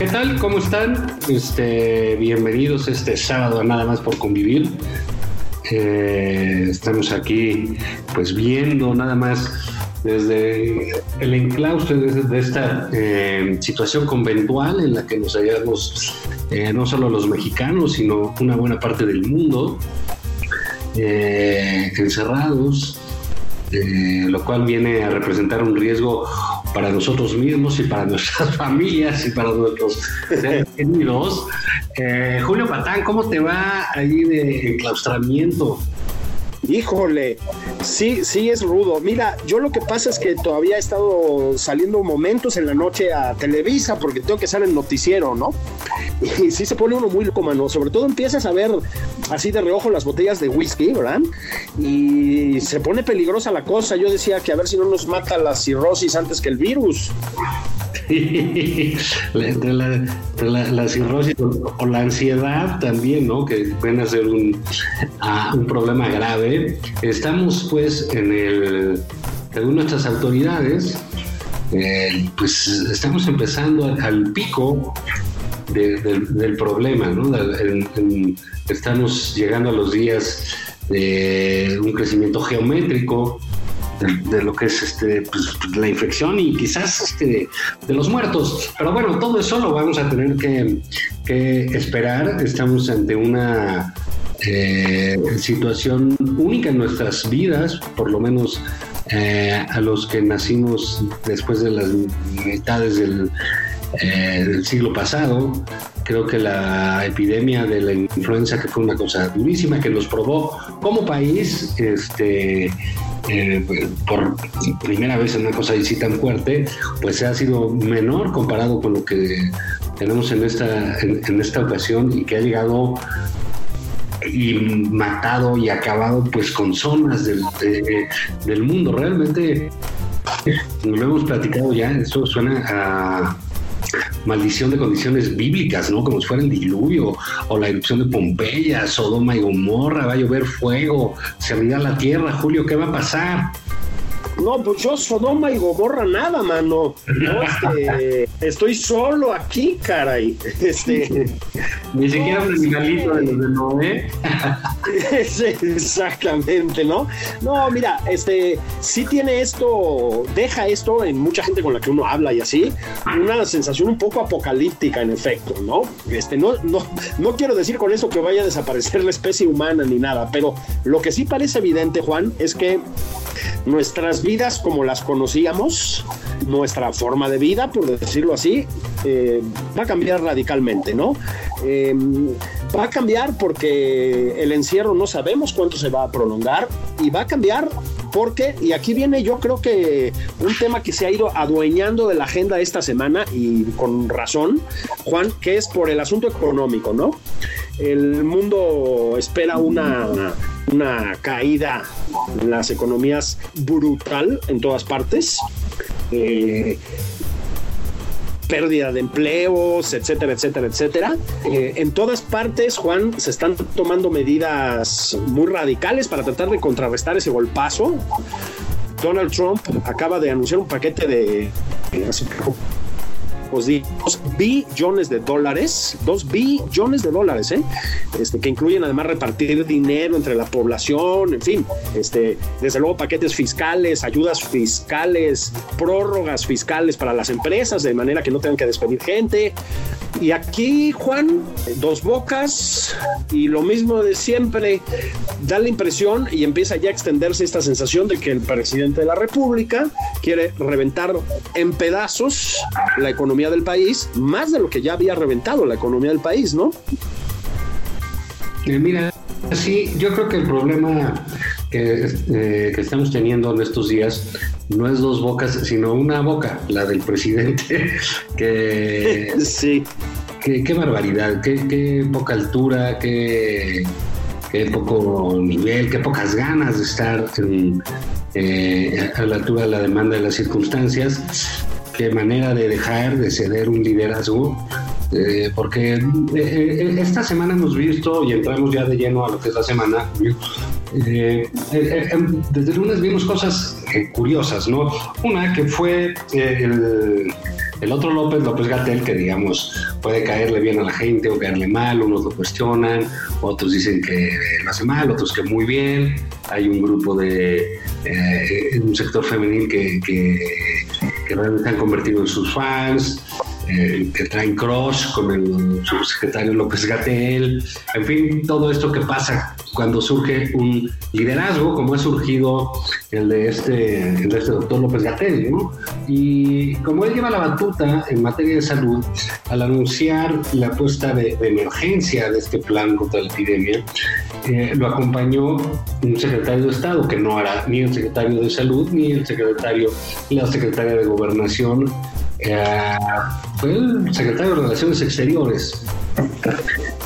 ¿Qué tal? ¿Cómo están? Este, bienvenidos este sábado Nada más por convivir. Eh, estamos aquí pues viendo nada más desde el enclausto de, esta eh, situación conventual en la que nos hallamos eh, no solo los mexicanos, sino una buena parte del mundo, encerrados, lo cual viene a representar un riesgo para nosotros mismos y para nuestras familias y para nuestros queridos. Eh, Julio Patán, ¿cómo te va ahí de enclaustramiento? Híjole, sí, sí es rudo. Mira, yo lo que pasa es que todavía he estado saliendo momentos en la noche a Televisa porque tengo que estar en noticiero, ¿no? Y sí se pone uno muy loco, mano. Sobre todo empiezas a ver así de reojo las botellas de whisky, ¿verdad? Y se pone peligrosa la cosa. Yo decía que a ver si no nos mata la cirrosis antes que el virus. la, cirrosis o, la ansiedad también, ¿no? Que pueden ser un, ah, un problema grave. Estamos pues en el, según nuestras autoridades, eh, pues estamos empezando al, pico de- del- problema, ¿no? Estamos llegando a los días de un crecimiento geométrico de, lo que es este pues, la infección y quizás este de los muertos. Pero bueno, todo eso lo vamos a tener que, que esperar. Estamos ante una eh, situación única en nuestras vidas, por lo menos eh, a los que nacimos después de las mitades del, eh, del siglo pasado. Creo que la epidemia de la influenza, que fue una cosa durísima, que nos probó como país, este, eh, por primera vez en una cosa así tan fuerte, pues ha sido menor comparado con lo que tenemos en esta, en, esta ocasión y que ha llegado y matado y acabado pues con zonas del, de- del mundo. Realmente lo hemos platicado ya, esto suena a maldición de condiciones bíblicas, ¿no? Como si fuera el diluvio o la erupción de Pompeya, Sodoma y Gomorra, va a llover fuego, se abrirá la tierra, Julio, ¿qué va a pasar? No, pues yo Sodoma y Gomorra nada, mano. No, este, estoy solo aquí, caray. Este, Ni siquiera un animalito de los de Noé. Sí, Exactamente, ¿no? No, mira, este sí tiene esto, deja esto en mucha gente con la que uno habla y así, una sensación un poco apocalíptica en efecto, ¿no? Este, no, no, no quiero decir con eso que vaya a desaparecer la especie humana ni nada, pero lo que sí parece evidente, Juan, es que nuestras vidas como las conocíamos, nuestra forma de vida, por decirlo así, eh, va a cambiar radicalmente, ¿no? Eh, va a cambiar porque el encierro no sabemos cuánto se va a prolongar y va a cambiar porque, y aquí viene yo creo que un tema que se ha ido adueñando de la agenda esta semana y con razón, Juan, que es por el asunto económico, ¿no? El mundo espera una, una caída en las economías brutal en todas partes. Eh, pérdida de empleos, etcétera, etcétera, etcétera. Eh, en todas partes, Juan, se están tomando medidas muy radicales para tratar de contrarrestar ese golpazo. Donald Trump acaba de anunciar un paquete de, eh, como pues di dos billones de dólares, dos billones de dólares, ¿eh? Este, que incluyen además repartir dinero entre la población, en fin, este, desde luego paquetes fiscales, ayudas fiscales, prórrogas fiscales para las empresas, de manera que no tengan que despedir gente. Y aquí, Juan, dos bocas y lo mismo de siempre, da la impresión y empieza ya a extenderse esta sensación de que el presidente de la República quiere reventar en pedazos la economía del país, más de lo que ya había reventado la economía del país, ¿no? Eh, mira, sí, yo creo que el problema que, eh, que, estamos teniendo en estos días no es dos bocas, sino una boca, la del presidente, que... sí. Qué, qué barbaridad, qué, qué, poca altura, qué, qué, poco nivel, qué pocas ganas de estar en, eh, a la altura de la demanda de las circunstancias, qué manera de dejar de ceder un liderazgo eh, porque eh, eh, esta semana hemos visto, y entramos ya de lleno a lo que es la semana, em, desde el lunes vimos cosas curiosas, ¿no? Una que fue el, otro López, López Gatel, que digamos puede caerle bien a la gente o caerle mal, unos lo cuestionan, otros dicen que lo hace mal, otros que muy bien, hay un grupo de un sector femenil que, que realmente han convertido en sus fans, eh, que traen crush con el subsecretario López Gatel, en fin, todo esto que pasa cuando surge un liderazgo, como ha surgido el de este, el de este doctor López Gatel, ¿no? Y como él lleva la batuta en materia de salud, al anunciar la apuesta de, emergencia de este plan contra la epidemia, eh, lo acompañó un secretario de Estado, que no era ni el secretario de Salud, ni el secretario, la secretaria de Gobernación, eh, fue el secretario de Relaciones Exteriores,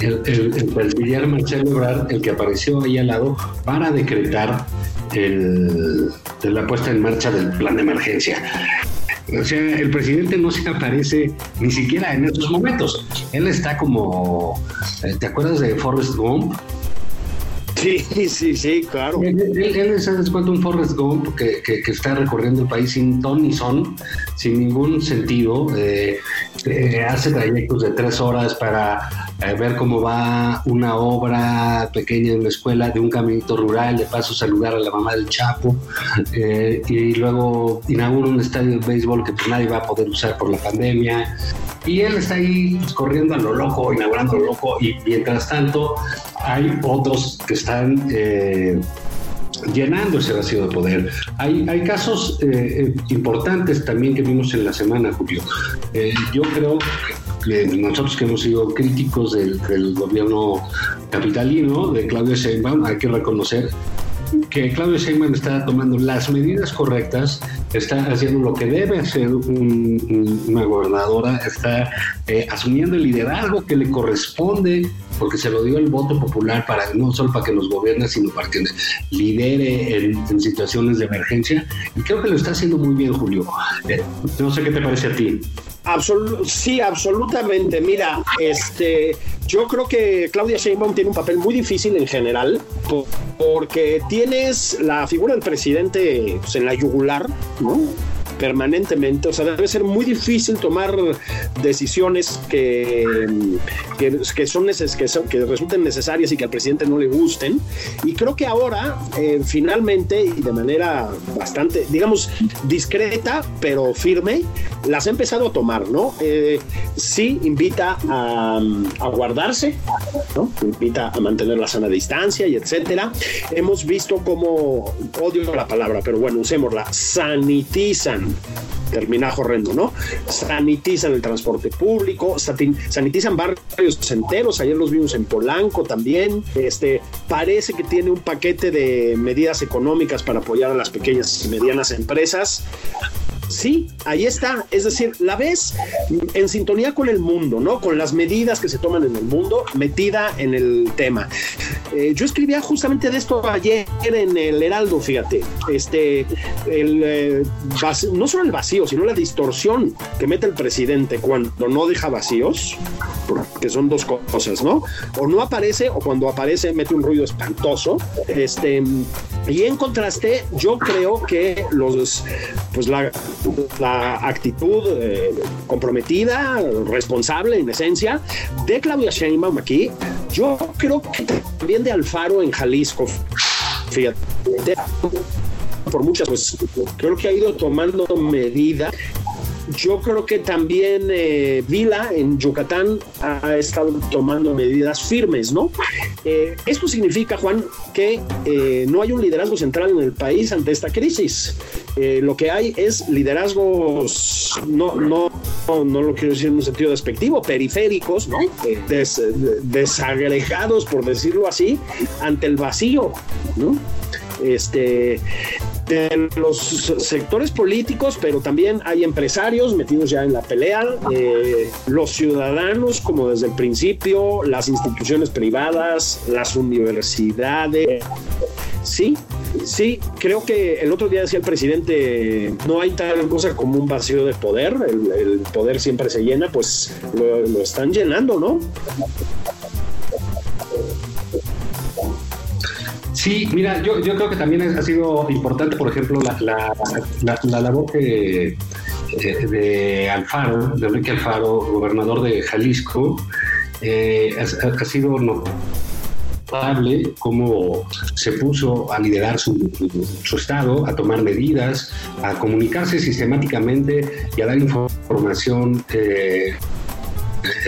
el, el, Marcelo Ebrard, el que apareció ahí al lado para decretar el, la puesta en marcha del plan de emergencia. O sea, el presidente no se aparece ni siquiera en estos momentos. Él está como, eh, ¿te acuerdas de Forrest Gump? Sí, sí, sí, claro. Él, es, un Forrest Gump que, está recorriendo el país sin ton ni son, sin ningún sentido. Eh, eh, hace trayectos de tres horas para eh, ver cómo va una obra pequeña en la escuela de un caminito rural, de paso saludar a la mamá del Chapo, y luego inaugura un estadio de béisbol que pues nadie va a poder usar por la pandemia. Y él está ahí corriendo a lo loco, inaugurando a lo loco, y mientras tanto hay otros que están eh, llenando ese vacío de poder. Hay, hay casos eh, eh, importantes también que vimos en la semana, Julio. yo creo que nosotros que hemos sido críticos del, del, gobierno capitalino de Claudio Sheinbaum, hay que reconocer que Claudio Sheinbaum está tomando las medidas correctas, está haciendo lo que debe hacer una gobernadora, está eh, asumiendo el liderazgo que le corresponde, porque se lo dio el voto popular para no solo para que nos gobierne, sino para que lidere en, situaciones de emergencia. Y creo que lo está haciendo muy bien, Julio. Eh, no sé qué te parece a ti sí, absolutamente. Mira, este, yo creo que Claudia Sheinbaum tiene un papel muy difícil en general, porque tienes la figura del presidente pues, en la yugular, ¿no? Permanentemente, o sea, debe ser muy difícil tomar decisiones que, que, son, que resulten necesarias y que al presidente no le gusten. Y creo que ahora, eh, finalmente, y de manera bastante, digamos, discreta, pero firme, las ha empezado a tomar, ¿no? Eh, sí invita a, a guardarse, ¿no? Invita a mantener la sana distancia y etcétera. Hemos visto cómo, odio la palabra, pero bueno, usémosla, sanitizan termina horrendo, ¿no? Sanitizan el transporte público, sanitizan barrios enteros, ayer los vimos en Polanco también, este, parece que tiene un paquete de medidas económicas para apoyar a las pequeñas y medianas empresas, Sí, ahí está. Es decir, la ves en sintonía con el mundo, ¿no? Con las medidas que se toman en el mundo, metida en el tema. Eh, yo escribía justamente de esto ayer en el Heraldo, fíjate. Este, el, eh, no solo el vacío, sino la distorsión que mete el presidente cuando no deja vacíos, que son dos cosas, ¿no? O no aparece, o cuando aparece mete un ruido espantoso. Este, Y en contraste, yo creo que los, pues la, actitud eh, comprometida, responsable en esencia de Claudia Sheinbaum aquí, yo creo que también de Alfaro en Jalisco, fíjate, por muchas, pues creo que ha ido tomando medidas yo creo que también eh, Vila en Yucatán ha estado tomando medidas firmes, ¿no? Eh, esto significa, Juan, que eh, no hay un liderazgo central en el país ante esta crisis. lo que hay es liderazgos, no, no, no, lo quiero decir en un sentido despectivo, periféricos, ¿no? desagregados, por decirlo así, ante el vacío, ¿no? Este, de los sectores políticos, pero también hay empresarios metidos ya en la pelea, eh, los ciudadanos, como desde el principio, las instituciones privadas, las universidades. Sí, sí, creo que el otro día decía el presidente, no hay tal cosa como un vacío de poder, el, poder siempre se llena, pues lo están llenando, ¿no? Sí, mira, yo, yo creo que también ha sido importante, por ejemplo, la, la, la, labor eh, de Alfaro, de Enrique Alfaro, gobernador de Jalisco, eh, ha, sido notable cómo se puso a liderar su, su, estado, a tomar medidas, a comunicarse sistemáticamente y a dar información eh,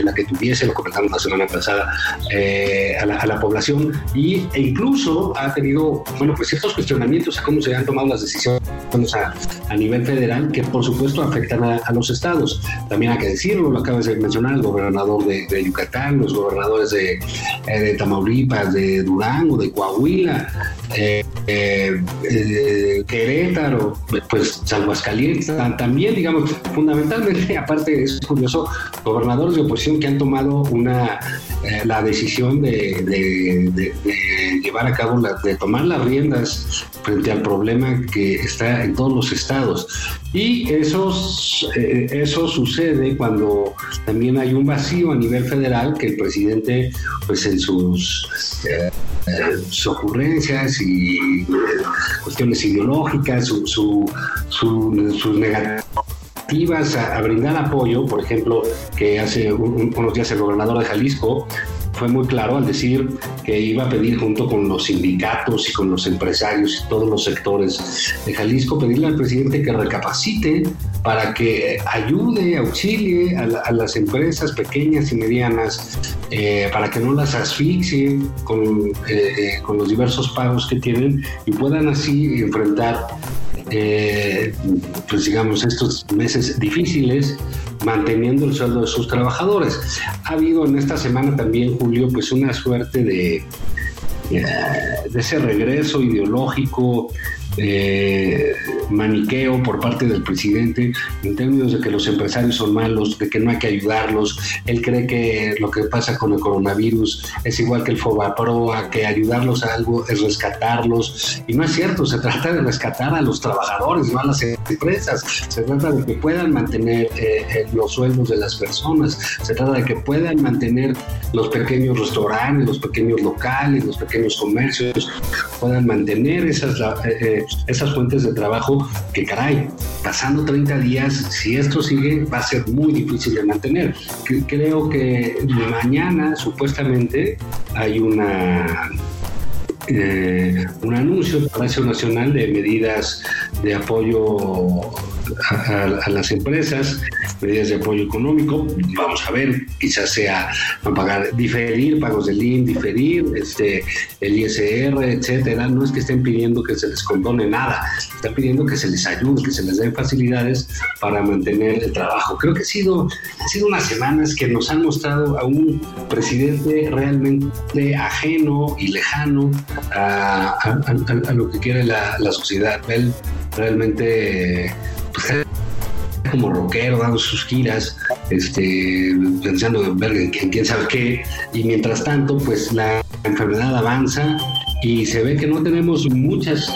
la que tuviese, lo comentamos la semana pasada, eh, a, la, población y, e incluso ha tenido, bueno, pues ciertos cuestionamientos a cómo se han tomado las decisiones a, a nivel federal que por supuesto afectan a, los estados. También hay que decirlo, lo acabas de mencionar, el gobernador de, Yucatán, los gobernadores de, eh, de, Tamaulipas, de Durango, de Coahuila, eh, Querétaro, pues Aguascalientes, también digamos, fundamentalmente, aparte es curioso, gobernadores de oposición que han tomado una eh, la decisión de, llevar a cabo, de tomar las riendas frente al problema que está en todos los estados. Y eso, eh, eso sucede cuando también hay un vacío a nivel federal que el presidente, pues en sus, eh, sus ocurrencias y cuestiones ideológicas, su, su, sus negativas a, brindar apoyo, por ejemplo, que hace unos días el gobernador de Jalisco fue muy claro al decir que iba a pedir junto con los sindicatos y con los empresarios y todos los sectores de Jalisco, pedirle al presidente que recapacite para que ayude, auxilie a, las empresas pequeñas y medianas, eh, para que no las asfixie con, eh, eh, con los diversos pagos que tienen y puedan así enfrentar eh, pues digamos, estos meses difíciles manteniendo el sueldo de sus trabajadores. Ha habido en esta semana también, Julio, pues una suerte de, eh, de ese regreso ideológico eh, maniqueo por parte del presidente en términos de que los empresarios son malos, de que no hay que ayudarlos. Él cree que lo que pasa con el coronavirus es igual que el Fobaproa, que ayudarlos a algo es rescatarlos. Y no es cierto, se trata de rescatar a los trabajadores, no a las empresas. Se trata de que puedan mantener eh, eh, los sueldos de las personas. Se trata de que puedan mantener los pequeños restaurantes, los pequeños locales, los pequeños comercios, puedan mantener esas, eh, esas fuentes de trabajo que caray, pasando 30 días, si esto sigue, va a ser muy difícil de mantener. Creo que mañana supuestamente hay una eh, un anuncio del Palacio Nacional de medidas de apoyo a, las empresas, medidas de apoyo económico. Vamos a ver, quizás sea pagar, diferir pagos del IN, diferir este, el ISR, etcétera. No es que estén pidiendo que se les condone nada, están pidiendo que se les ayude, que se les den facilidades para mantener el trabajo. Creo que ha sido, ha sido unas semanas que nos han mostrado a un presidente realmente ajeno y lejano a, lo que quiere la, la sociedad. Él realmente pues, como rockero dando sus giras, este, pensando en ver quién sabe qué, y mientras tanto, pues la enfermedad avanza y se ve que no tenemos muchas,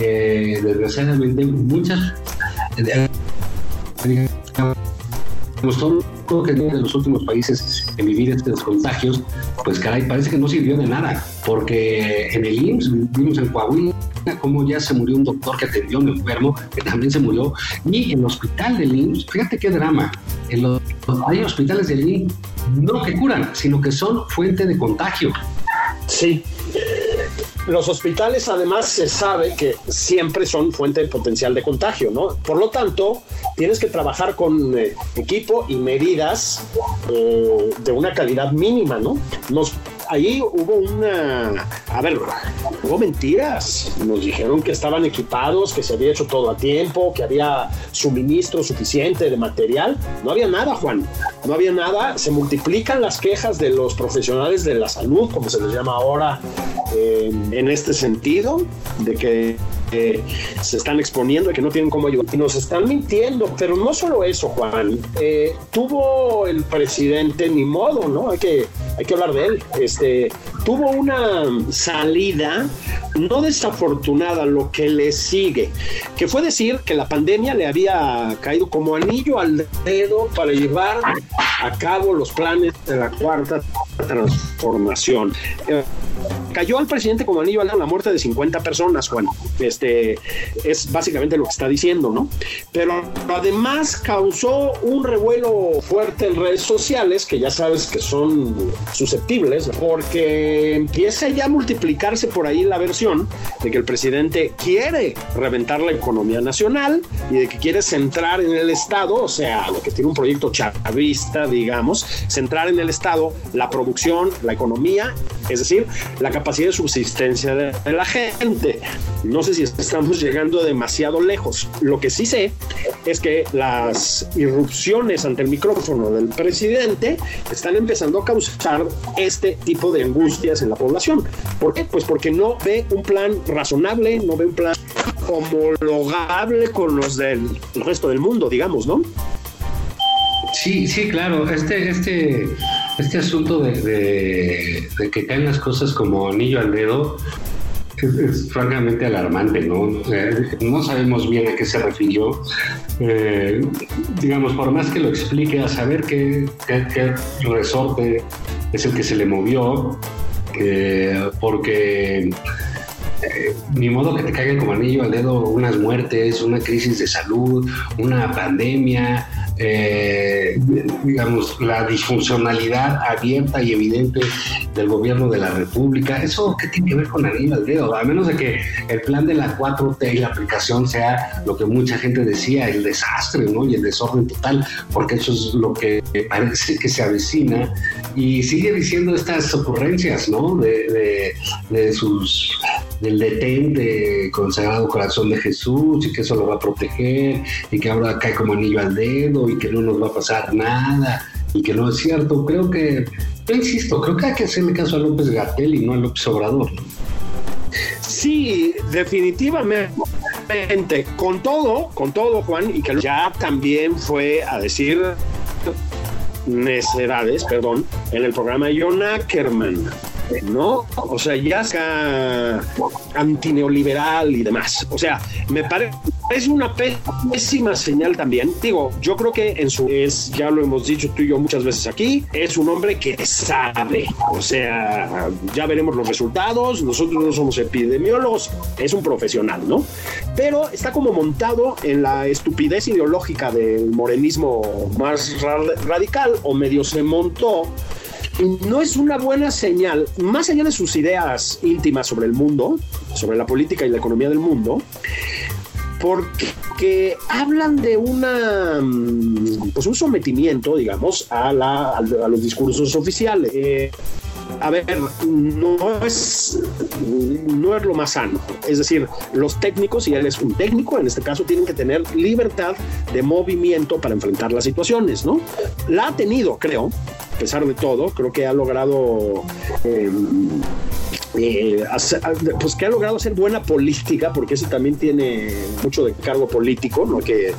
eh, desgraciadamente, muchas todo lo que de los últimos países en vivir estos contagios, pues caray, parece que no sirvió de nada, porque en el IMSS vimos en Coahuila cómo ya se murió un doctor que atendió a un enfermo, que también se murió, y en el hospital del IMSS, fíjate qué drama, en los, hay hospitales del IMSS no que curan, sino que son fuente de contagio. Sí, los hospitales además se sabe que siempre son fuente de potencial de contagio, ¿no? Por lo tanto, tienes que trabajar con eh, equipo y medidas eh, de una calidad mínima, ¿no? Nos ahí hubo una, a ver, hubo mentiras. Nos dijeron que estaban equipados, que se había hecho todo a tiempo, que había suministro suficiente de material. No había nada, Juan. No había nada. Se multiplican las quejas de los profesionales de la salud, como se les llama ahora, eh, en este sentido, de que se están exponiendo y que no tienen cómo ayudar. Y nos están mintiendo, pero no solo eso, Juan. Eh, tuvo el presidente, ni modo, ¿no? Hay que, hay que hablar de él. Este, tuvo una salida no desafortunada, lo que le sigue, que fue decir que la pandemia le había caído como anillo al dedo para llevar a cabo los planes de la cuarta transformación. Eh, cayó al presidente como anillo dedo la muerte de 50 personas, Juan. Este es básicamente lo que está diciendo, ¿no? Pero además causó un revuelo fuerte en redes sociales, que ya sabes que son susceptibles, porque empieza ya a multiplicarse por ahí la versión de que el presidente quiere reventar la economía nacional y de que quiere centrar en el Estado, o sea, lo que tiene un proyecto chavista, digamos, centrar en el Estado la producción, la economía, es decir, la capacidad de subsistencia de la gente. No sé si estamos llegando demasiado lejos. Lo que sí sé es que las irrupciones ante el micrófono del presidente están empezando a causar este tipo de angustias en la población. ¿Por qué? Pues porque no ve un plan razonable, no ve un plan homologable con los del resto del mundo, digamos, ¿no? Sí, sí, claro. Este, este, este asunto de, que caen las cosas como anillo al dedo es, francamente alarmante, ¿no? no sabemos bien a qué se refirió. Eh, digamos, por más que lo explique, a saber qué, resorte es el que se le movió, eh, porque ni modo que te caigan como anillo al dedo unas muertes, una crisis de salud, una pandemia, eh, digamos, la disfuncionalidad abierta y evidente del gobierno de la República. ¿Eso qué tiene que ver con anillo al dedo? A menos de que el plan de la 4T y la aplicación sea lo que mucha gente decía, el desastre, ¿no? Y el desorden total, porque eso es lo que parece que se avecina. Y sigue diciendo estas ocurrencias, ¿no? De, de sus del detente con Sagrado Corazón de Jesús y que eso lo va a proteger y que ahora cae como anillo al dedo y que no nos va a pasar nada y que no es cierto. Creo que, insisto, creo que hay que hacerle caso a López Gatel y no a López Obrador. Sí, definitivamente. Con todo, con todo, Juan, y que ya también fue a decir necedades, perdón, en el programa de John Ackerman. ¿No? O sea, ya está antineoliberal y demás. O sea, me parece una pésima señal también. Digo, yo creo que en su es, ya lo hemos dicho tú y yo muchas veces aquí, es un hombre que sabe. O sea, ya veremos los resultados. Nosotros no somos epidemiólogos, es un profesional, ¿no? Pero está como montado en la estupidez ideológica del morenismo más radical, o medio se montó no es una buena señal, más allá de sus ideas íntimas sobre el mundo, sobre la política y la economía del mundo, porque hablan de una mm, pues un sometimiento, digamos, a, la, a los discursos oficiales. Eh, a ver, no es, no es lo más sano. Es decir, los técnicos, y él es un técnico, en este caso, tienen que tener libertad de movimiento para enfrentar las situaciones, ¿no? La ha tenido, creo, pesar de todo, creo que ha logrado... Em, eh, pues que ha logrado hacer buena política, porque eso también tiene mucho de cargo político, no hay que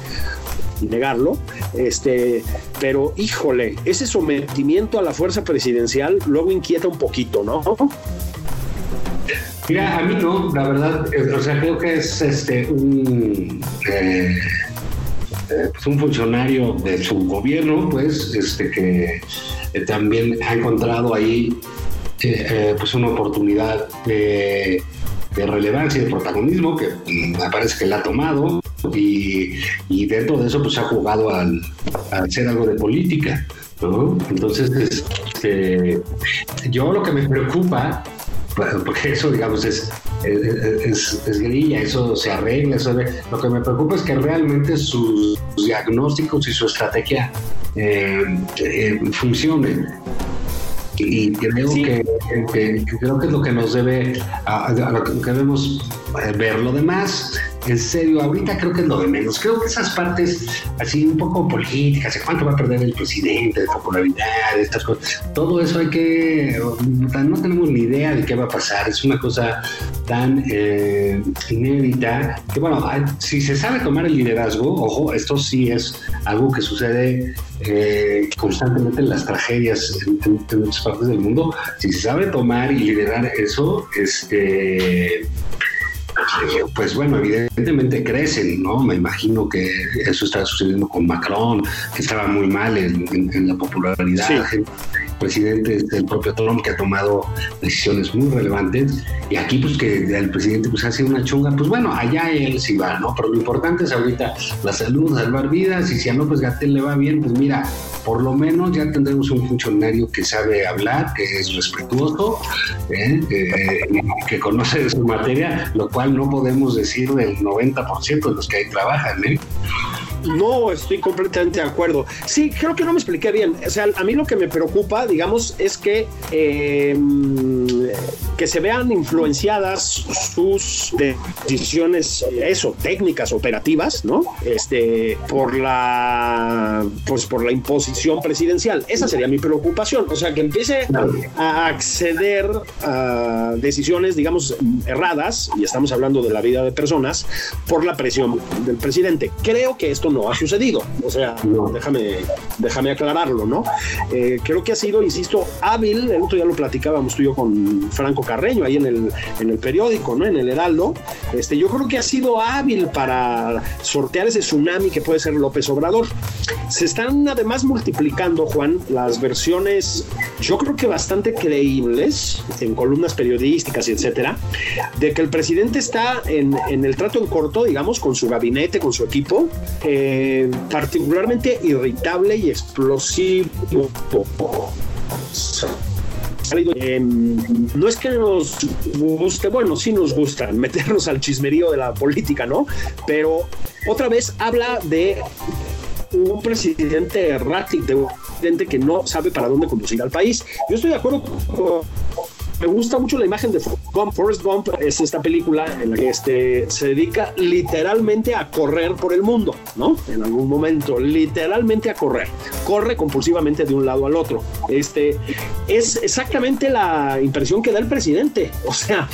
negarlo, este, pero híjole, ese sometimiento a la fuerza presidencial luego inquieta un poquito, ¿no? Mira, a mí no, la verdad, o sea, creo que es este eh, pues un funcionario de su gobierno, pues, este que también ha encontrado ahí pues una oportunidad de, relevancia y de protagonismo que me parece que la ha tomado y, y dentro de eso pues ha jugado al, a hacer algo de política. Entonces, este, yo lo que me preocupa, porque eso, digamos, es, es, es, grilla, eso se arregla, eso lo que me preocupa es que realmente sus diagnósticos y su estrategia eh, eh, funcionen. Y creo que, creo que es lo que nos debe a, lo que debemos eh, ver lo demás en serio, ahorita creo que es lo de menos. Creo que esas partes así un poco políticas, cuánto va a perder el presidente, de popularidad, estas cosas, todo eso hay que, no tenemos ni idea de qué va a pasar. Es una cosa tan eh, inédita que, bueno, si se sabe tomar el liderazgo, ojo, esto sí es algo que sucede eh, constantemente en las tragedias en, muchas partes del mundo. Si se sabe tomar y liderar eso, este pues bueno, evidentemente crecen, ¿no? Me imagino que eso está sucediendo con Macron, que estaba muy mal en, la popularidad. Sí. Presidente del propio Trump que ha tomado decisiones muy relevantes y aquí pues que el presidente pues hace una chunga, pues bueno, allá él sí va, ¿no? Pero lo importante es ahorita la salud, salvar vidas y si a López Gatel le va bien, pues mira, por lo menos ya tendremos un funcionario que sabe hablar, que es respetuoso, ¿eh? que conoce su materia, lo cual no podemos decir del 90% de los que ahí trabajan. ¿eh? No, estoy completamente de acuerdo. Sí, creo que no me expliqué bien. O sea, a mí lo que me preocupa, digamos, es que, eh, que se vean influenciadas sus decisiones, eso, técnicas, operativas, ¿no? Este, por la, pues por la imposición presidencial. Esa sería mi preocupación. O sea, que empiece a acceder a decisiones, digamos, erradas, y estamos hablando de la vida de personas, por la presión del presidente. Creo que esto no ha sucedido. O sea, déjame, déjame aclararlo, ¿no? Eh, creo que ha sido, insisto, hábil. El otro día lo platicábamos tú y yo con Franco Carreño ahí en el, en el periódico, ¿no? En el Heraldo. Este, yo creo que ha sido hábil para sortear ese tsunami que puede ser López Obrador. Se están además multiplicando, Juan, las versiones, yo creo que bastante creíbles en columnas periodísticas etcétera, de que el presidente está en, en el trato en corto, digamos, con su gabinete, con su equipo. Eh, particularmente irritable y explosivo. Em, no es que nos guste, bueno, sí nos gusta meternos al chismerío de la política, ¿no? Pero otra vez habla de un presidente errático, de un presidente que no sabe para dónde conducir al país. Yo estoy de acuerdo con me gusta mucho la imagen de Gump. Forrest Gump es esta película en la que este, se dedica literalmente a correr por el mundo, ¿no? En algún momento, literalmente a correr. Corre compulsivamente de un lado al otro. Este, es exactamente la impresión que da el presidente. O sea,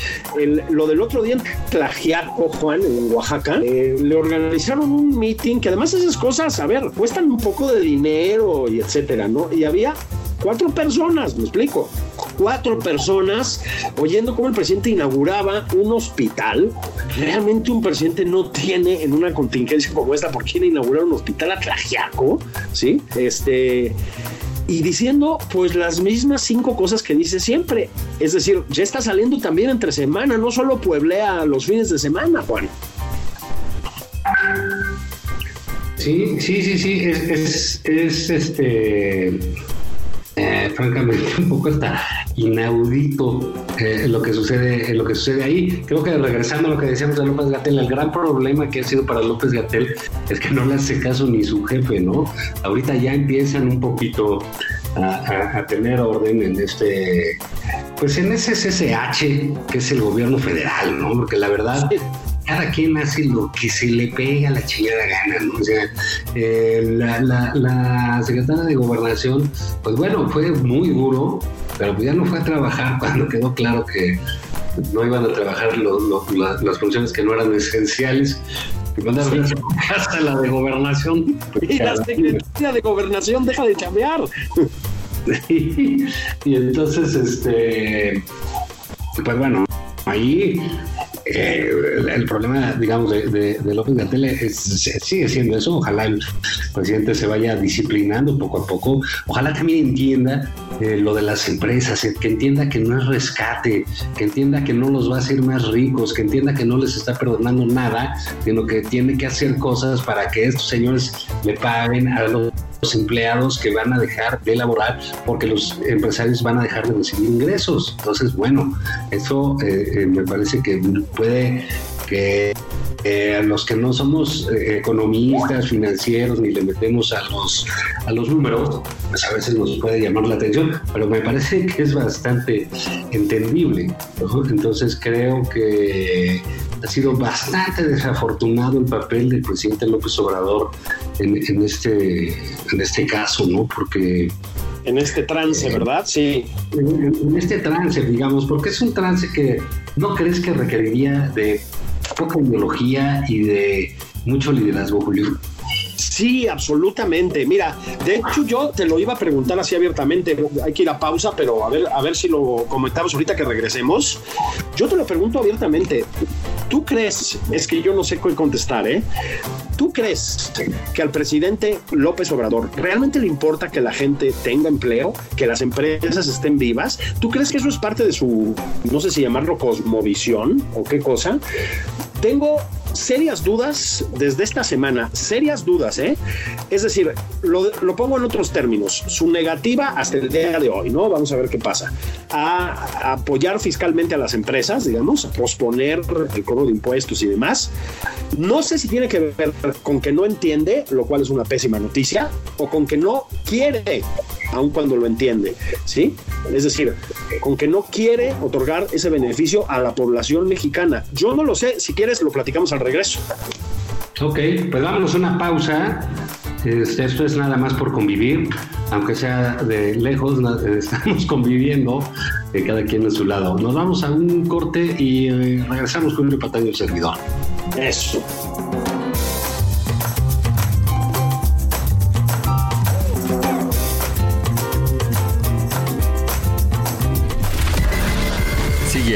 lo del otro día en Tlajiaco, Juan, en Oaxaca, eh, le organizaron un meeting que además esas cosas, a ver, cuestan un poco de dinero y etcétera, ¿no? Y había cuatro personas, me explico, cuatro personas oyendo cómo el presidente inauguraba un hospital. Realmente un presidente no tiene en una contingencia como esta por qué inaugurar un hospital a Tlajiaco, ¿sí? Este y diciendo pues las mismas cinco cosas que dice siempre. Es decir, ya está saliendo también entre semana, no solo pueblea los fines de semana, Juan. Sí, sí, sí, sí, es, es este eh, francamente un poco está inaudito eh, lo que sucede lo que sucede ahí. Creo que regresando a lo que decíamos de López Gatel, el gran problema que ha sido para López Gatel es que no le hace caso ni su jefe, ¿no? Ahorita ya empiezan un poquito a, tener orden en este, pues en ese SSH que es el gobierno federal, ¿no? Porque la verdad cada quien hace lo que se le pega la chingada gana, ¿no? O sea, eh, la, la, secretaria de Gobernación, pues bueno, fue muy duro, pero pues ya no fue a trabajar cuando quedó claro que no iban a trabajar las funciones que no eran esenciales. Y mandaron a casa la de gobernación. Y la secretaria de gobernación deja de chambear. y, y entonces, este, pues bueno, ahí eh, el problema, digamos, de, López Gatell sigue siendo eso. Ojalá el presidente se vaya disciplinando poco a poco. Ojalá también entienda eh, lo de las empresas, eh, que entienda que no es rescate, que entienda que no los va a hacer más ricos, que entienda que no les está perdonando nada, sino que tiene que hacer cosas para que estos señores le paguen a los empleados que van a dejar de laborar porque los empresarios van a dejar de recibir ingresos. Entonces, bueno, eso eh, me parece que puede que a los que no somos eh, economistas, financieros, ni le metemos a los, a los números, pues a veces nos puede llamar la atención, pero me parece que es bastante entendible. Entonces creo que ha sido bastante desafortunado el papel del presidente López Obrador en este, en este caso, ¿no? Porque en este trance, ¿verdad? Sí. En, este trance, digamos, porque es un trance que no crees que requeriría de poca ideología y de mucho liderazgo, Julio. Sí, absolutamente. Mira, de hecho yo te lo iba a preguntar así abiertamente. Hay que ir a pausa, pero a ver, a ver si lo comentamos ahorita que regresemos. Yo te lo pregunto abiertamente. ¿Tú crees? Es que yo no sé qué contestar, ¿eh? ¿Tú crees que al presidente López Obrador realmente le importa que la gente tenga empleo, que las empresas estén vivas? ¿Tú crees que eso es parte de su, no sé si llamarlo cosmovisión o qué cosa? Tengo serias dudas desde esta semana, serias dudas, ¿eh? Es decir, lo, pongo en otros términos, su negativa hasta el día de hoy, ¿no? Vamos a ver qué pasa. A, apoyar fiscalmente a las empresas, digamos, a posponer el cobro de impuestos y demás. No sé si tiene que ver con que no entiende, lo cual es una pésima noticia, o con que no quiere aun cuando lo entiende, ¿sí? Es decir, con que no quiere otorgar ese beneficio a la población mexicana. Yo no lo sé, si quieres lo platicamos al regreso. Ok, pues vámonos a una pausa. Este, esto es nada más por convivir, aunque sea de lejos, estamos conviviendo, eh, cada quien a su lado. Nos vamos a un corte y eh, regresamos con el pataño del servidor. Eso.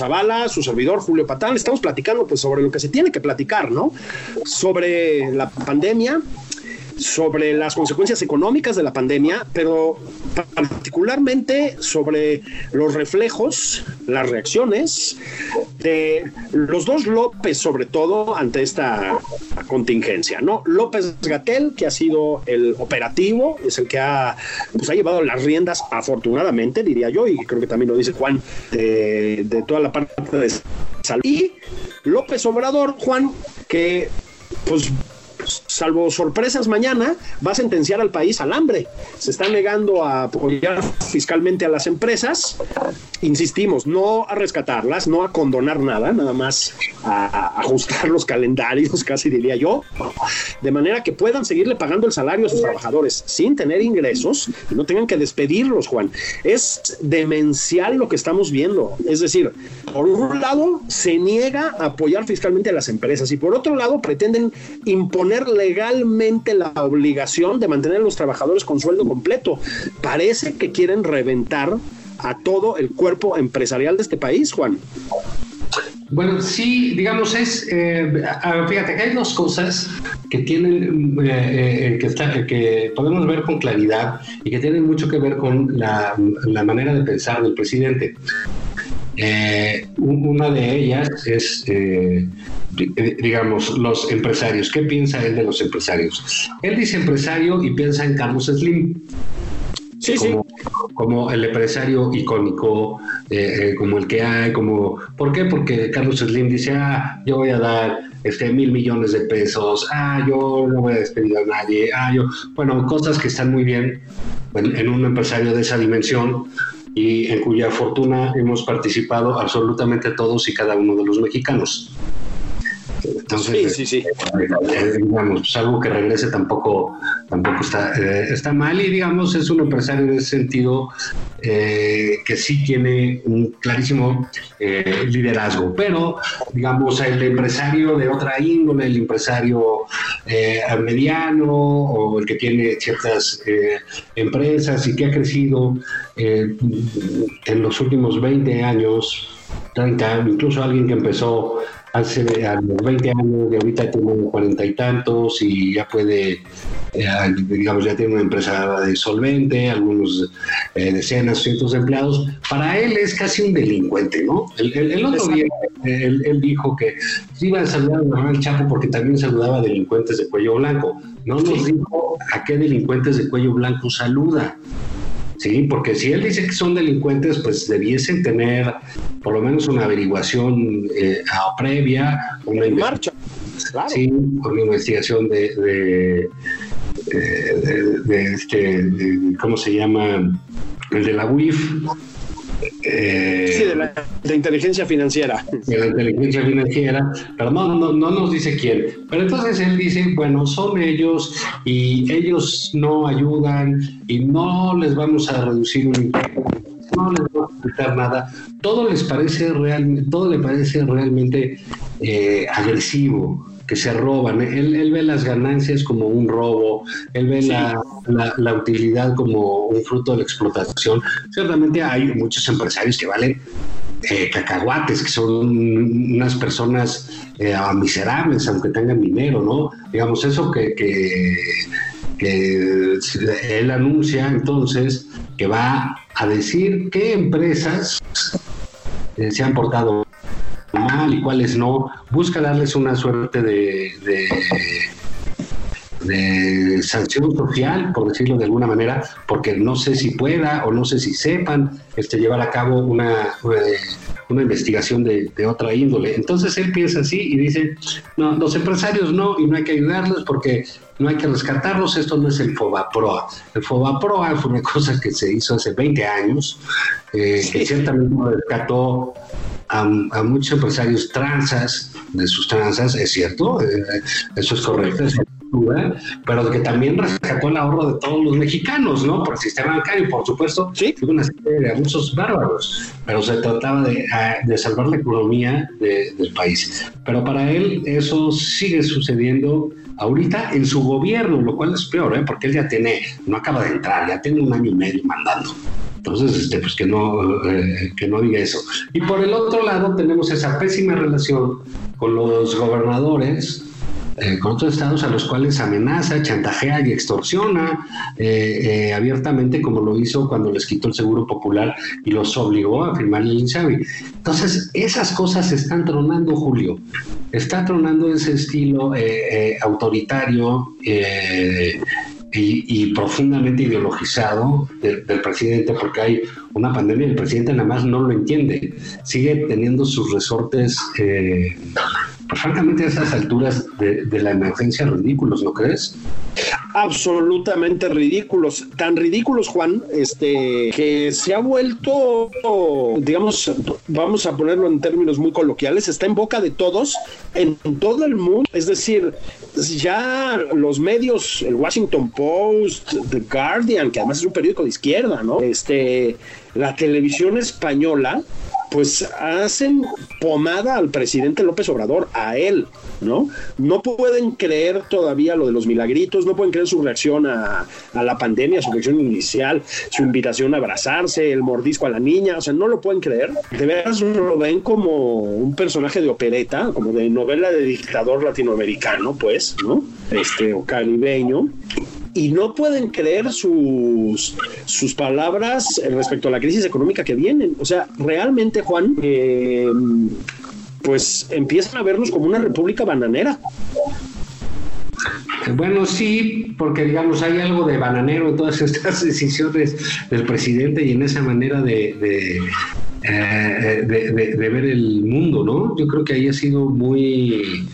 Zavala, su servidor Julio Patán, estamos platicando pues sobre lo que se tiene que platicar, ¿no? Sobre la pandemia, sobre las consecuencias económicas de la pandemia, pero particularmente sobre los reflejos, las reacciones de los dos López, sobre todo ante esta contingencia, ¿no? López Gatel, que ha sido el operativo, es el que ha, pues, ha llevado las riendas, afortunadamente, diría yo, y creo que también lo dice Juan, de, de toda la parte de salud. Y López Obrador, Juan, que pues salvo sorpresas mañana, va a sentenciar al país al hambre. Se está negando a apoyar fiscalmente a las empresas. Insistimos, no a rescatarlas, no a condonar nada, nada más a, ajustar los calendarios, casi diría yo, de manera que puedan seguirle pagando el salario a sus trabajadores sin tener ingresos y no tengan que despedirlos, Juan. Es demencial lo que estamos viendo. Es decir, por un lado, se niega a apoyar fiscalmente a las empresas y por otro lado, pretenden imponer legalmente la obligación de mantener a los trabajadores con sueldo completo. Parece que quieren reventar a todo el cuerpo empresarial de este país, Juan. Bueno, sí, digamos, es, eh, fíjate que hay dos cosas que tienen, eh, eh, que, podemos ver con claridad y que tienen mucho que ver con la, la manera de pensar del presidente. Eh, una de ellas es, eh, digamos, los empresarios. ¿Qué piensa él de los empresarios? Él dice empresario y piensa en Carlos Slim. Sí, como, sí. como el empresario icónico, eh, como el que hay, como... ¿Por qué? Porque Carlos Slim dice, ah, yo voy a dar este, mil millones de pesos, ah, yo no voy a despedir a nadie, ah, yo... Bueno, cosas que están muy bien en, en un empresario de esa dimensión, y en cuya fortuna hemos participado absolutamente todos y cada uno de los mexicanos. Entonces, sí, sí, sí. Eh, digamos, pues algo que regrese tampoco, tampoco está, eh, está mal y digamos es un empresario en ese sentido eh, que sí tiene un clarísimo eh, liderazgo, pero digamos el empresario de otra índole, el empresario eh, mediano o el que tiene ciertas eh, empresas y que ha crecido eh, en los últimos 20 años, 30, incluso alguien que empezó hace a los 20 años y ahorita tiene cuarenta y tantos y ya puede, eh, digamos, ya tiene una empresa de solvente, algunos eh, decenas, cientos de empleados. Para él es casi un delincuente, ¿no? El, el- el otro día él, él dijo que iba a saludar a Manuel Chapo porque también saludaba a delincuentes de cuello blanco. No nos dijo a qué delincuentes de cuello blanco saluda. Sí, porque si él dice que son delincuentes, pues debiesen tener por lo menos una averiguación eh, previa, una En investigación. marcha. Claro. Sí, una investigación de, de, eh, de- de este, de- ¿cómo se llama? El de la UIF. Sí, de la inteligencia financiera. de la inteligencia financiera, pero no, no, no nos dice quién. Pero entonces él dice, bueno, son ellos y ellos no ayudan y no les vamos a reducir un impuesto, no les vamos a quitar nada. Todo les parece realmente, todo le parece realmente eh, agresivo que se roban. Él, él ve las ganancias como un robo, él ve la, la- la utilidad como un fruto de la explotación. Ciertamente hay muchos empresarios que valen eh, cacahuates, que son unas personas eh, miserables, aunque tengan dinero, ¿no? Digamos, eso que, que, que él anuncia entonces que va a decir qué empresas eh, se han portado mal y cuáles no, busca darles una suerte de, de, de sanción social, por decirlo de alguna manera, porque no sé si pueda o no sé si sepan este, llevar a cabo una, una, una investigación de, de, otra índole. Entonces él piensa así y dice, no, los empresarios no, y no hay que ayudarlos porque no hay que rescatarlos, esto no es el FOBAPROA. El FOBAPROA fue una cosa que se hizo hace 20 años, eh, sí. que ciertamente rescató a, a, muchos empresarios transas de sus transas, es cierto, eh, eso es correcto, es pero que también rescató el ahorro de todos los mexicanos, ¿no? Por el sistema bancario, por supuesto, sí. una serie de abusos bárbaros, pero se trataba de, de salvar la economía de, del país. Pero para él eso sigue sucediendo ahorita en su gobierno, lo cual es peor, ¿eh? porque él ya tiene, no acaba de entrar, ya tiene un año y medio mandando. Entonces, este, pues que no, eh, que no diga eso. Y por el otro lado tenemos esa pésima relación con los gobernadores, eh, con otros estados a los cuales amenaza, chantajea y extorsiona eh, abiertamente, como lo hizo cuando les quitó el seguro popular y los obligó a firmar el INSABI. Entonces, esas cosas están tronando, Julio. Está tronando ese estilo autoritario. Y, y, profundamente ideologizado del, del, presidente porque hay una pandemia y el presidente nada más no lo entiende. Sigue teniendo sus resortes, eh, pues, francamente, a esas alturas de, de, la emergencia ridículos, ¿no crees? Absolutamente ridículos. Tan ridículos, Juan, este, que se ha vuelto, digamos, vamos a ponerlo en términos muy coloquiales, está en boca de todos, en todo el mundo. Es decir, ya los medios, el Washington Post, The Guardian, que además es un periódico de izquierda, ¿no? Este, la televisión española, pues hacen pomada al presidente López Obrador, a él, ¿no? No pueden creer todavía lo de los milagritos, no pueden creer su reacción a, a, la pandemia, su reacción inicial, su invitación a abrazarse, el mordisco a la niña, o sea, no lo pueden creer. De veras lo ven como un personaje de opereta, como de novela de dictador latinoamericano, pues, ¿no? Este, o caribeño. Y no pueden creer sus, sus palabras respecto a la crisis económica que vienen. O sea, realmente, Juan, eh, pues empiezan a vernos como una república bananera. Bueno, sí, porque digamos hay algo de bananero en todas estas decisiones del presidente y en esa manera de, de, eh, ver el mundo, ¿no? Yo creo que ahí ha sido muy,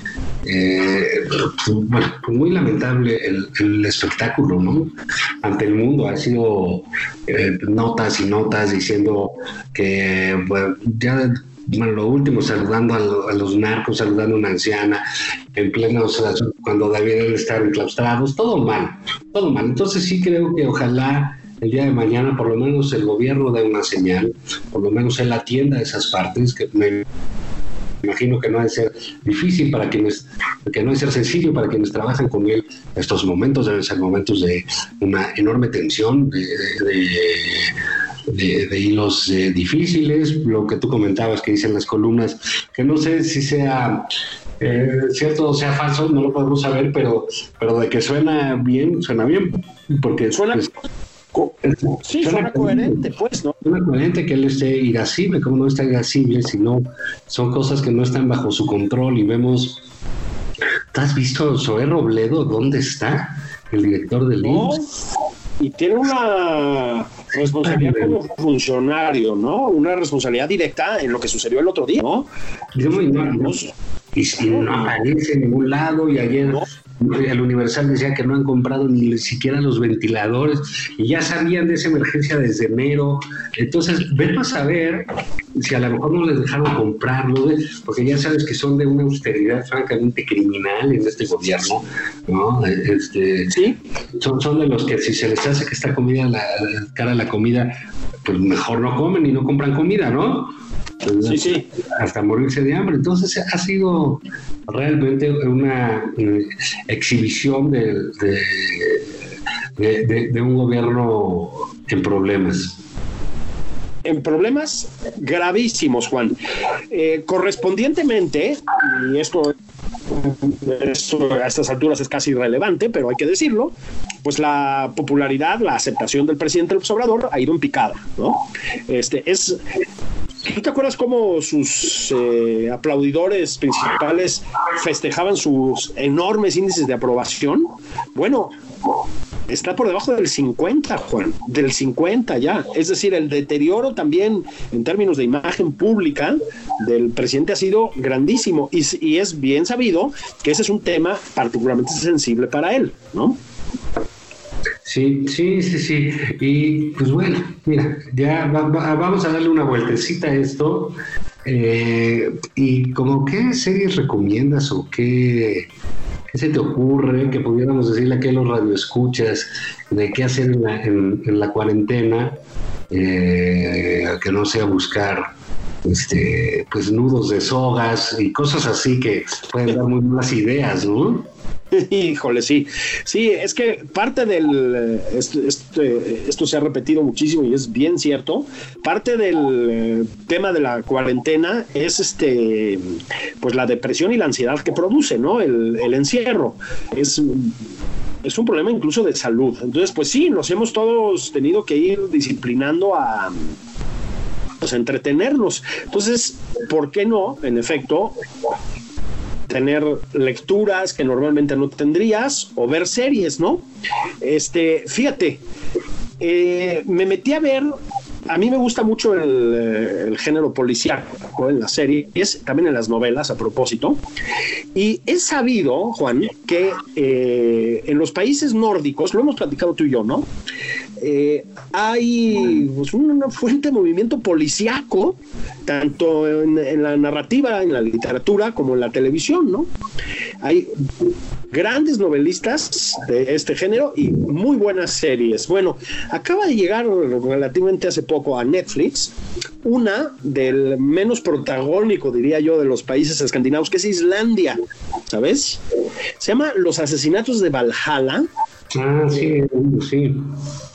eh, pues, muy lamentable el, espectáculo, ¿no? Ante el mundo ha sido eh, notas y notas diciendo que bueno, ya bueno, lo último, saludando a, los narcos, saludando a una anciana, en pleno, cuando debían estar enclaustrados, todo mal, todo mal. Entonces sí creo que ojalá el día de mañana por lo menos el gobierno dé una señal, por lo menos él atienda esas partes, que me imagino que no ha de ser difícil para quienes, que no ha de ser sencillo para quienes trabajan con él. Estos momentos, deben ser momentos de una enorme tensión, de de, hilos eh, difíciles, lo que tú comentabas que dicen las columnas, que no sé si sea eh, cierto o sea falso, no lo podemos saber, pero, pero de que suena bien, suena bien, porque suena... Pues, sí, suena, coherente, pues, ¿no? Suena coherente que él esté irascible, como no está irascible, sino son cosas que no están bajo su control y vemos... ¿Te has visto Zoé Robledo? ¿Dónde está? El director del no, Y tiene una responsabilidad como funcionario, ¿no? Una responsabilidad directa en lo que sucedió el otro día, ¿no? Y si no aparece en ningún lado y ayer el Universal decía que no han comprado ni siquiera los ventiladores y ya sabían de esa emergencia desde enero. Entonces, ven a saber si a lo mejor no les dejaron comprarlo, porque ya sabes que son de una austeridad francamente criminal en este gobierno, ¿no? Este, sí. Son, son de los que si se les hace que esta comida, la, cara a la comida, pues mejor no comen y no compran comida, ¿no? Sí, sí. hasta morirse de hambre. Entonces ha sido realmente una eh, exhibición de, de, un gobierno en problemas en problemas gravísimos, Juan. Eh, correspondientemente, y esto, esto, a estas alturas es casi irrelevante, pero hay que decirlo, pues la popularidad, la aceptación del presidente López Obrador ha ido en picada, ¿no? Este, es ¿Tú te acuerdas cómo sus eh, aplaudidores principales festejaban sus enormes índices de aprobación? Bueno, está por debajo del 50, Juan, del 50 ya. Es decir, el deterioro también en términos de imagen pública del presidente ha sido grandísimo y, y es bien sabido que ese es un tema particularmente sensible para él, ¿no? Sí, sí, sí, sí. Y pues bueno, mira, ya vamos a darle una vueltecita a esto. Eh, y como qué series recomiendas o qué, se te ocurre que pudiéramos decirle a que los radioescuchas de qué hacer en la, en, la cuarentena, eh, que no sea buscar este, pues nudos de sogas y cosas así que pueden dar muy buenas ideas, ¿no? Híjole, sí. Sí, es que parte del. Esto, se ha repetido muchísimo y es bien cierto. Parte del eh, tema de la cuarentena es este. Pues la depresión y la ansiedad que produce, ¿no? El, encierro. Es es un problema incluso de salud. Entonces, pues sí, nos hemos todos tenido que ir disciplinando a pues, entretenernos. Entonces, ¿por qué no, en efecto, tener lecturas que normalmente no tendrías o ver series, ¿no? Este, fíjate, eh, me metí a ver a mí me gusta mucho el, eh, género policíaco en las series, también en las novelas a propósito. Y he sabido, Juan, que eh, en los países nórdicos, lo hemos platicado tú y yo, ¿no? Eh, hay pues, una fuente de movimiento policíaco, tanto en, la narrativa, en la literatura, como en la televisión, ¿no? Hay grandes novelistas de este género y muy buenas series. Bueno, acaba de llegar relativamente hace poco a Netflix una del menos protagónico, diría yo, de los países escandinavos, que es Islandia, ¿sabes? Se llama Los asesinatos de Valhalla Ah, sí, sí.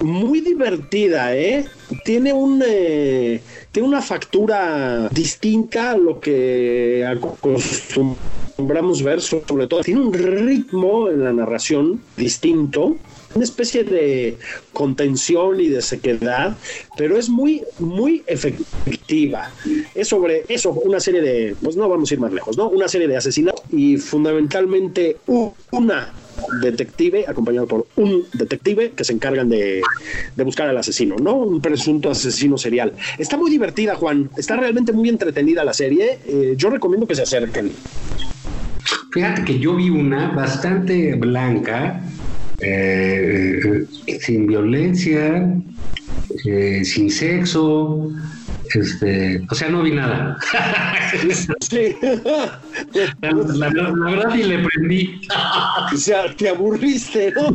Muy divertida, ¿eh? Tiene un eh, tiene una factura distinta a lo que acostumbramos ver, sobre todo. Tiene un ritmo en la narración distinto una especie de contención y de sequedad, pero es muy, muy efectiva. Es sobre eso, una serie de, pues no vamos a ir más lejos, ¿no? Una serie de asesinatos y fundamentalmente una detective acompañado por un detective que se encargan de, buscar al asesino, ¿no? Un presunto asesino serial. Está muy divertida, Juan. Está realmente muy entretenida la serie. Eh, yo recomiendo que se acerquen. Fíjate que yo vi una bastante blanca, eh, sin violencia, eh, sin sexo, este, o sea, no vi nada. Sí. La, verdad ni le prendí. O sea, te aburriste, ¿no?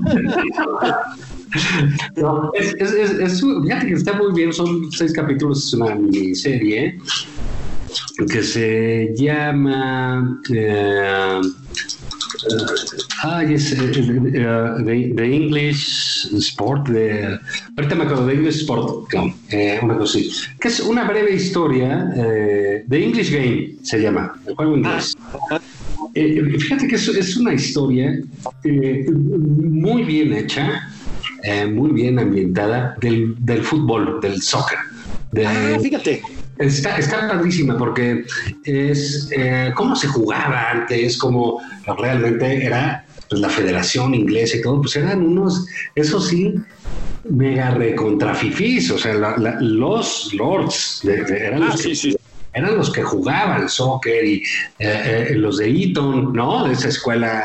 no es, es, es, fíjate que está muy bien, son seis capítulos, es una miniserie que se llama eh, Ay, es de, English Sport, de, ahorita me acuerdo de English Sport, eh, una cosa así, que es una breve historia eh, de English Game, se llama, el juego inglés. Eh, fíjate que es, es una historia muy bien hecha, muy bien ambientada del, del fútbol, del soccer. ah, fíjate. Está, está padrísima porque es eh, cómo se jugaba antes, cómo realmente era pues, la federación inglesa y todo, pues eran unos, eso sí, mega recontrafifís, o sea, los lords eran, ah, los que, eran los que jugaban soccer y eh, eh, los de Eton, ¿no? De esa escuela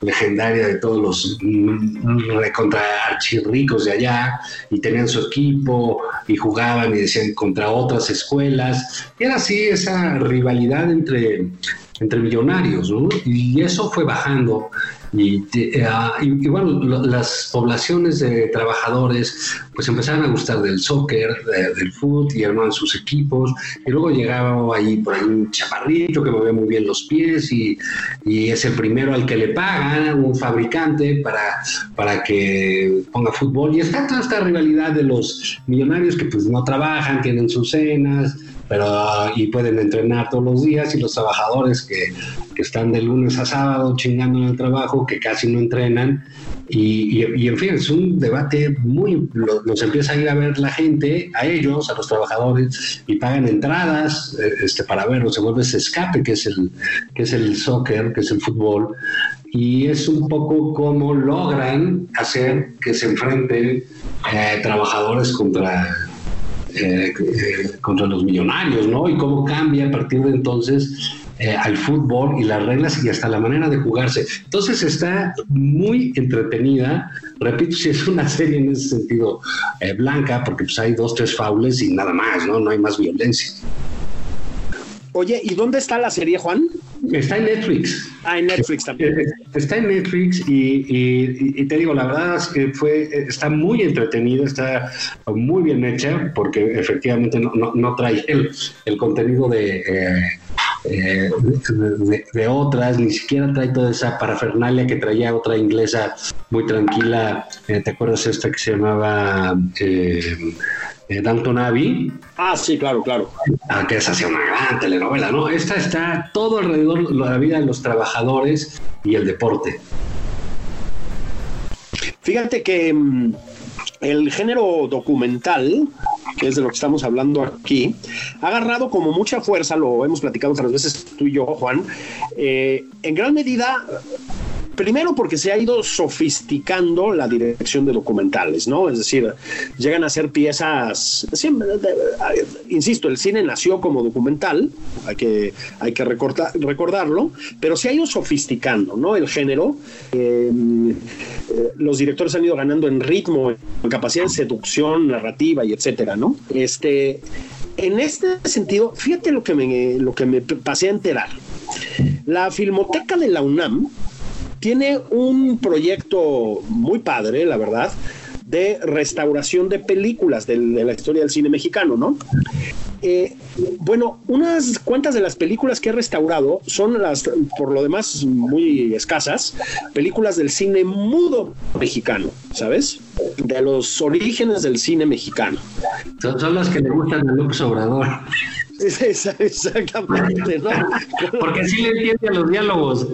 legendaria de todos los mm, contra archirricos de allá y tenían su equipo y jugaban y decían contra otras escuelas. Era así esa rivalidad entre, entre millonarios, ¿no? Y eso fue bajando y, eh, ah, bueno, las poblaciones de trabajadores pues empezaron a gustar del soccer, del fútbol y armaban sus equipos. Y luego llegaba ahí por ahí un chaparrito que movía muy bien los pies y, y es el primero al que le pagan, un fabricante para, para que ponga fútbol. Y está toda esta rivalidad de los millonarios que pues no trabajan, tienen sus cenas, pero y pueden entrenar todos los días y los trabajadores que, que, están de lunes a sábado chingando en el trabajo, que casi no entrenan. Y, y, en fin, es un debate muy... nos empieza a ir a ver la gente, a ellos, a los trabajadores, y pagan entradas eh, este, para verlos. Se vuelve ese escape que es, el, que es el soccer, que es el fútbol. Y es un poco como logran hacer que se enfrenten eh, trabajadores contra eh, eh, contra los millonarios, ¿no? Y cómo cambia a partir de entonces eh, al fútbol y las reglas y hasta la manera de jugarse. Entonces está muy entretenida. Repito, si es una serie en ese sentido blanca, porque pues hay dos, tres faules y nada más, ¿no? No hay más violencia. Oye, ¿y dónde está la serie, Juan? Está en Netflix. Ah, en Netflix también. Eh, está en Netflix y, te digo, la verdad es que fue, está muy entretenida, está muy bien hecha, porque efectivamente no, trae el, contenido eh, eh, de, de, otras, ni siquiera trae toda esa parafernalia que traía otra inglesa muy tranquila. ¿Te acuerdas esta que se llamaba eh, Downton Abbey. Ah, sí, claro, claro. Ah, que es así una gran telenovela, ¿no? Esta está todo alrededor de la vida de los trabajadores y el deporte. Fíjate que mm, el género documental, que es de lo que estamos hablando aquí, ha agarrado como mucha fuerza, lo hemos platicado otras veces tú y yo, Juan, eh, en gran medida Primero porque se ha ido sofisticando la dirección de documentales, ¿no? Es decir, llegan a ser piezas, siempre, insisto, el cine nació como documental, hay que, hay que recordarlo, pero se ha ido sofisticando, ¿no? El género, em, eh, los directores han ido ganando en ritmo, en capacidad de seducción, narrativa y etcétera, ¿no? Este, en este sentido, fíjate lo que me, lo que me pasé a enterar. La Filmoteca de la UNAM, tiene un proyecto muy padre, la verdad, de restauración de películas de, la historia del cine mexicano, ¿no? Eh, bueno, unas cuantas de las películas que he restaurado son las, por lo demás, muy escasas, películas del cine mudo mexicano, ¿sabes? De los orígenes del cine mexicano. Son, las que le gustan a López Obrador. Exactamente, ¿no? Porque sí le entiende a los diálogos.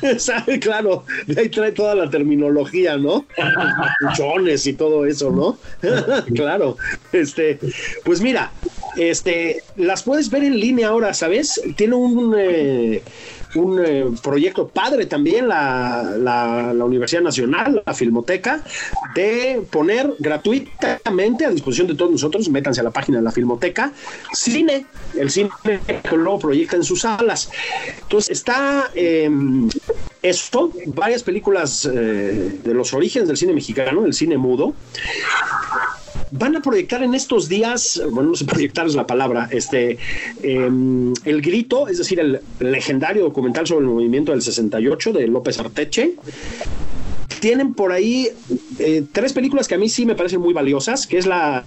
claro, ahí trae toda la terminología, ¿no? Puchones y todo eso, ¿no? claro. Este, pues mira, este, las puedes ver en línea ahora, ¿sabes? Tiene un eh, un eh, proyecto padre también, la, la, Universidad Nacional, la Filmoteca, de poner gratuitamente a disposición de todos nosotros, métanse a la página de la Filmoteca, cine, el cine que luego proyecta en sus salas. Entonces está em, esto, varias películas eh, de los orígenes del cine mexicano, el cine mudo van a proyectar en estos días, bueno, no sé proyectar es la palabra, este, em, El Grito, es decir, el legendario documental sobre el movimiento del 68 de López Arteche. Tienen por ahí eh, tres películas que a mí sí me parecen muy valiosas, que es la,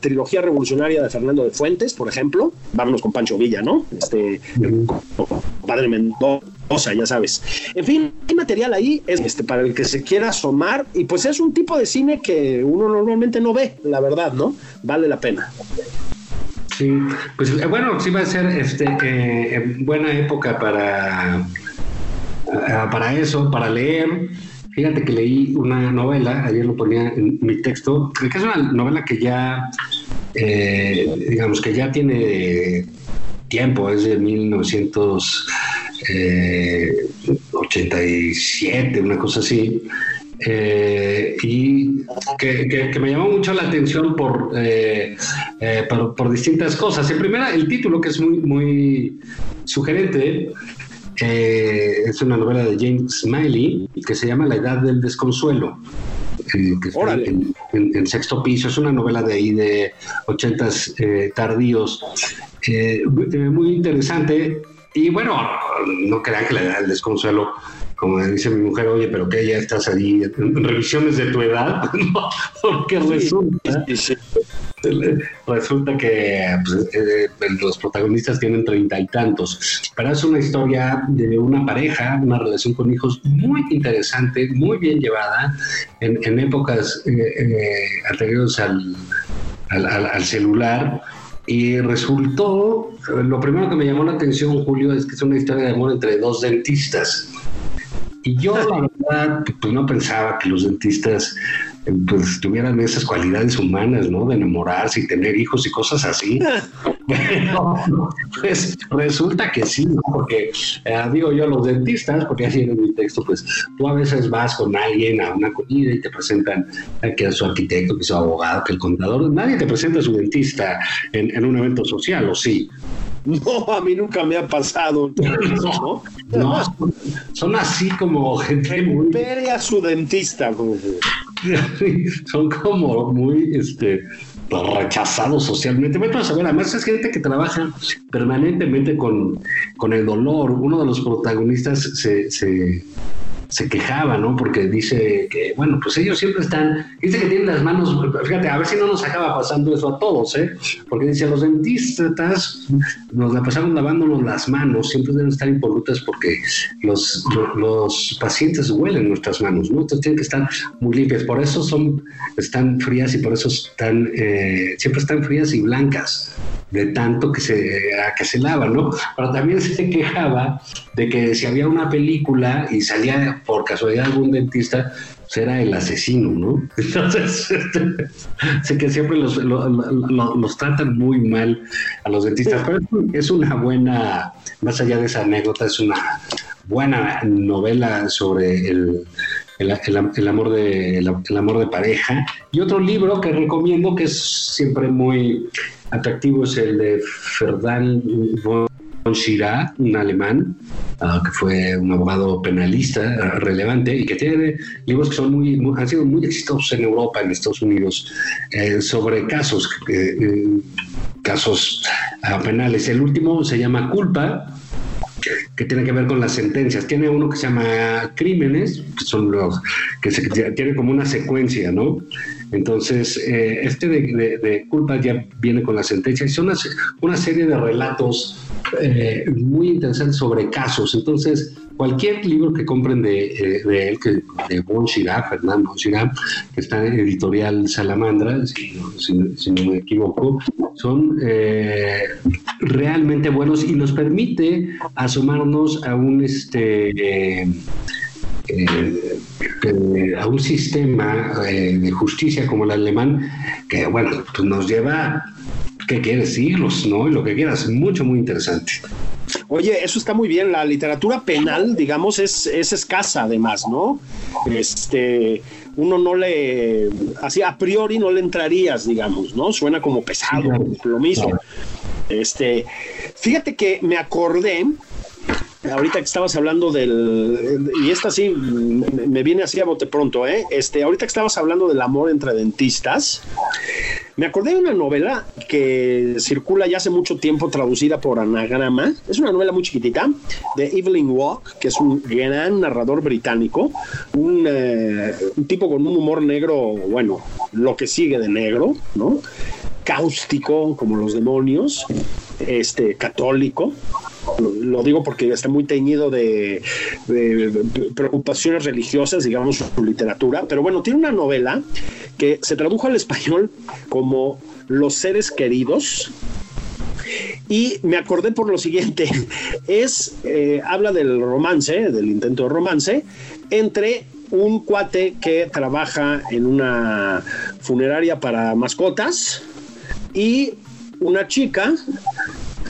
trilogía revolucionaria de Fernando de Fuentes, por ejemplo. Vámonos con Pancho Villa, ¿no? Este, Padre Mendoza sea, ya sabes. En fin, hay material ahí este, para el que se quiera asomar y pues es un tipo de cine que uno normalmente no ve, la verdad, ¿no? Vale la pena. Sí, pues eh, bueno, sí va a ser este, eh, buena época para, eh, para eso, para leer. Fíjate que leí una novela, ayer lo ponía en mi texto, que es una novela que ya, digamos, que ya tiene tiempo, es de 1900 87, eh, una cosa así. Eh, y que, me llamó mucho la atención por, eh, por, distintas cosas. En primera, el título, que es muy, muy sugerente, es una novela de James Smiley que se llama La Edad del Desconsuelo. En, en, sexto piso, es una novela de ahí de ochentas tardíos, muy interesante y bueno, no crean que le da el desconsuelo, como dice mi mujer, oye, pero que ya estás ahí en revisiones de tu edad, porque resulta, resulta que pues, eh, los protagonistas tienen treinta y tantos, pero es una historia de una pareja, una relación con hijos muy interesante, muy bien llevada, en, épocas eh, eh, anteriores al, al celular y resultó, lo primero que me llamó la atención, Julio, es que es una historia de amor entre dos dentistas. Y yo, la verdad, pues no pensaba que los dentistas pues tuvieran esas cualidades humanas, ¿no? De enamorarse y tener hijos y cosas así. Pero, pues resulta que sí, ¿no? Porque eh, digo yo, los dentistas, porque así en mi texto, pues tú a veces vas con alguien a una comida y te presentan que es su arquitecto, que es su abogado, que el contador, nadie te presenta a su dentista en, en un evento social, ¿o sí? No, a mí nunca me ha pasado. No, no son, así como gente muy. a su dentista. son como muy este, rechazados socialmente. Me a saber, además es gente que trabaja permanentemente con, con el dolor. Uno de los protagonistas se, se se quejaba, ¿no? Porque dice que, bueno, pues ellos siempre están, dice que tienen las manos, fíjate, a ver si no nos acaba pasando eso a todos, ¿eh? Porque dice, los dentistas nos la pasamos lavándonos las manos, siempre deben estar impolutas porque los, los pacientes huelen nuestras manos, ¿no? Entonces tienen que estar muy limpias, por eso son, están frías y por eso están, eh, siempre están frías y blancas de tanto que se, que se lava, ¿no? Pero también se quejaba de que si había una película y salía por casualidad algún dentista, pues era el asesino, ¿no? Entonces, este, sé que siempre los, los, tratan muy mal a los dentistas, pero es una buena, más allá de esa anécdota, es una buena novela sobre el, el, amor de, el, amor de pareja. Y otro libro que recomiendo, que es siempre muy atractivo, es el de von Un alemán, ah, que fue un abogado penalista ah, relevante y que tiene libros que son muy, han sido muy exitosos en Europa, en Estados Unidos, eh, sobre casos, eh, casos ah, penales. El último se llama Culpa, que tiene que ver con las sentencias. Tiene uno que se llama Crímenes, que son los que tiene como una secuencia, ¿no? Entonces, eh, este de, culpa ya viene con la sentencia. Es una, una serie de relatos eh, muy interesantes sobre casos. Entonces, cualquier libro que compren de, eh, él, que, de Bon Fernando Bon que está en editorial Salamandra, si, no me equivoco, son eh, realmente buenos y nos permite asomarnos a un este a un sistema de justicia como el alemán que bueno pues nos lleva ¿qué quieres? Siglos, ¿no? Y lo que quieras, mucho, muy interesante. Oye, eso está muy bien. La literatura penal, digamos, es, es escasa además, ¿no? Este, uno no le, así a priori no le entrarías, digamos, ¿no? Suena como pesado, lo mismo. Este, fíjate que me acordé, ahorita que estabas hablando del, y esta sí me viene así a bote pronto, ¿eh? Este, ahorita que estabas hablando del amor entre dentistas, me acordé de una novela que circula ya hace mucho tiempo traducida por Anagrama. Es una novela muy chiquitita de Evelyn Waugh, que es un gran narrador británico, un, eh, un tipo con un humor negro, bueno, lo que sigue de negro, ¿no? Cáustico como los demonios, este católico. Lo, digo porque está muy teñido de, preocupaciones religiosas, digamos, su literatura. Pero bueno, tiene una novela que se tradujo al español como Los seres queridos. Y me acordé por lo siguiente, es, eh, habla del romance, del intento de romance, entre un cuate que trabaja en una funeraria para mascotas, y una chica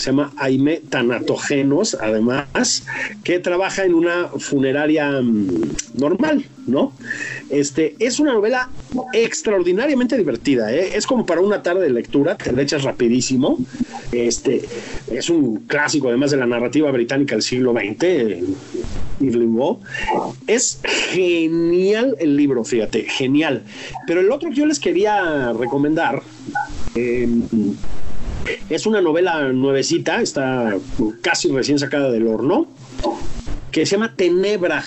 se llama Aime Tanatogenos, además, que trabaja en una funeraria mm, normal, ¿no? Este, es una novela extraordinariamente divertida, ¿eh? es como para una tarde de lectura, te la echas rapidísimo. Este, es un clásico, además de la narrativa británica del siglo XX, Evelyn Waugh. Es genial el libro, fíjate, genial. Pero el otro que yo les quería recomendar Em, es una novela nuevecita, está casi recién sacada del horno, que se llama Tenebra.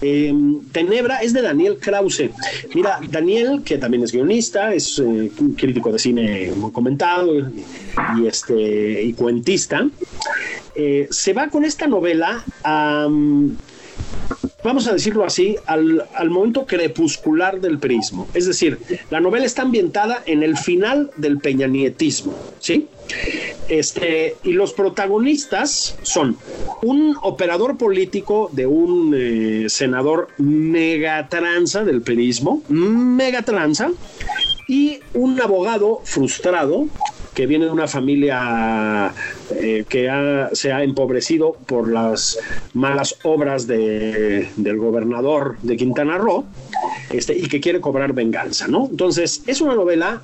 Em, Tenebra es de Daniel Krause. Mira, Daniel, que también es guionista, es eh, crítico de cine muy comentado y, este, y cuentista, eh, se va con esta novela a vamos a decirlo así, al, momento crepuscular del prismo. Es decir, la novela está ambientada en el final del peñanietismo, ¿sí? Este, y los protagonistas son un operador político de un eh, senador megatranza del perismo, megatranza, y un abogado frustrado que viene de una familia eh, que se ha empobrecido por las malas obras del gobernador de Quintana Roo este, y que quiere cobrar venganza, ¿no? Entonces, es una novela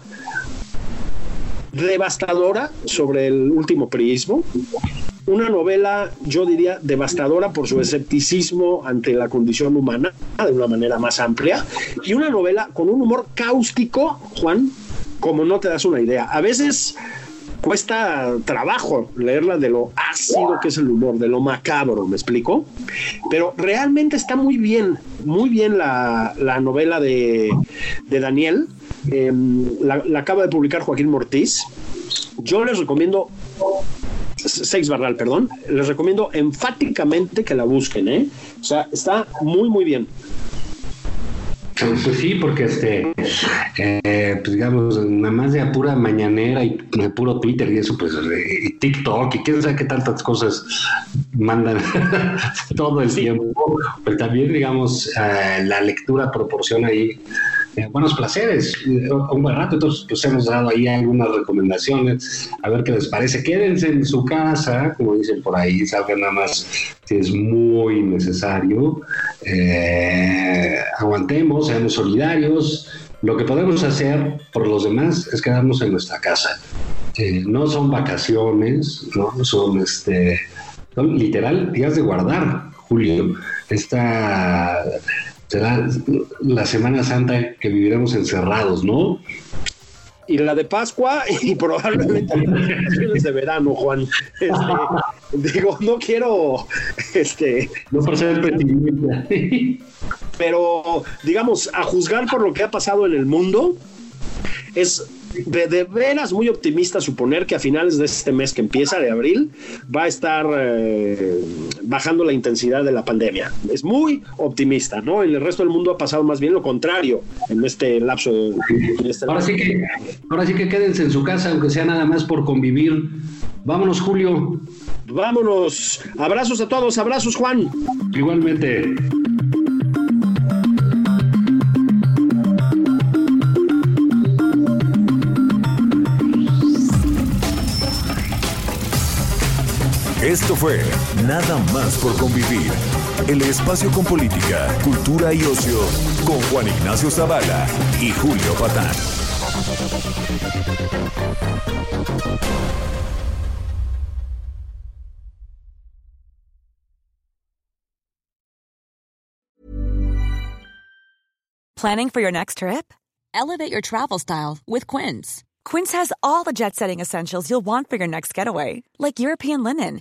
devastadora sobre el último priismo, una novela, yo diría, devastadora por su escepticismo ante la condición humana de una manera más amplia, y una novela con un humor cáustico, Juan, como no te das una idea. A veces cuesta trabajo leerla de lo ácido que es el humor, de lo macabro, ¿me explico? Pero realmente está muy bien, muy bien la, novela de, Daniel. Em, la, acaba de publicar Joaquín Mortiz. Yo les recomiendo Sex Barral, perdón, les recomiendo enfáticamente que la busquen, ¿eh? O sea, está muy, muy bien. Pues sí, porque este, eh, pues digamos, nada más de pura mañanera y de puro Twitter y eso, pues, y TikTok y quién sabe qué tantas cosas mandan todo el tiempo. Pues también, digamos, eh, la lectura proporciona ahí eh, buenos placeres, un buen rato. Entonces, pues hemos dado ahí algunas recomendaciones, a ver qué les parece. Quédense en su casa, como dicen por ahí, salgan nada más si es muy necesario. Eh, aguantemos, seamos solidarios. Lo que podemos hacer por los demás es quedarnos en nuestra casa. Eh, no son vacaciones, no son este, son literal días de guardar, Julio. Esta será la Semana Santa que viviremos encerrados, ¿no? Y la de Pascua y probablemente las de verano, Juan. Este, digo, no quiero, este, no por ser pero digamos, a juzgar por lo que ha pasado en el mundo, Es de, veras muy optimista suponer que a finales de este mes que empieza, de abril, va a estar eh, bajando la intensidad de la pandemia. Es muy optimista, ¿no? En el resto del mundo ha pasado más bien lo contrario en este lapso. Este ahora, Sí que, ahora sí que quédense en su casa, aunque sea nada más por convivir. Vámonos, Julio. Vámonos. Abrazos a todos. Abrazos, Juan. Igualmente. Esto fue Nada más por convivir. El espacio con política, cultura y ocio con Juan Ignacio Zavala y Julio Patán. Planning for your next trip? Elevate your travel style with Quince. Quince has all the jet setting essentials you'll want for your next getaway, like European linen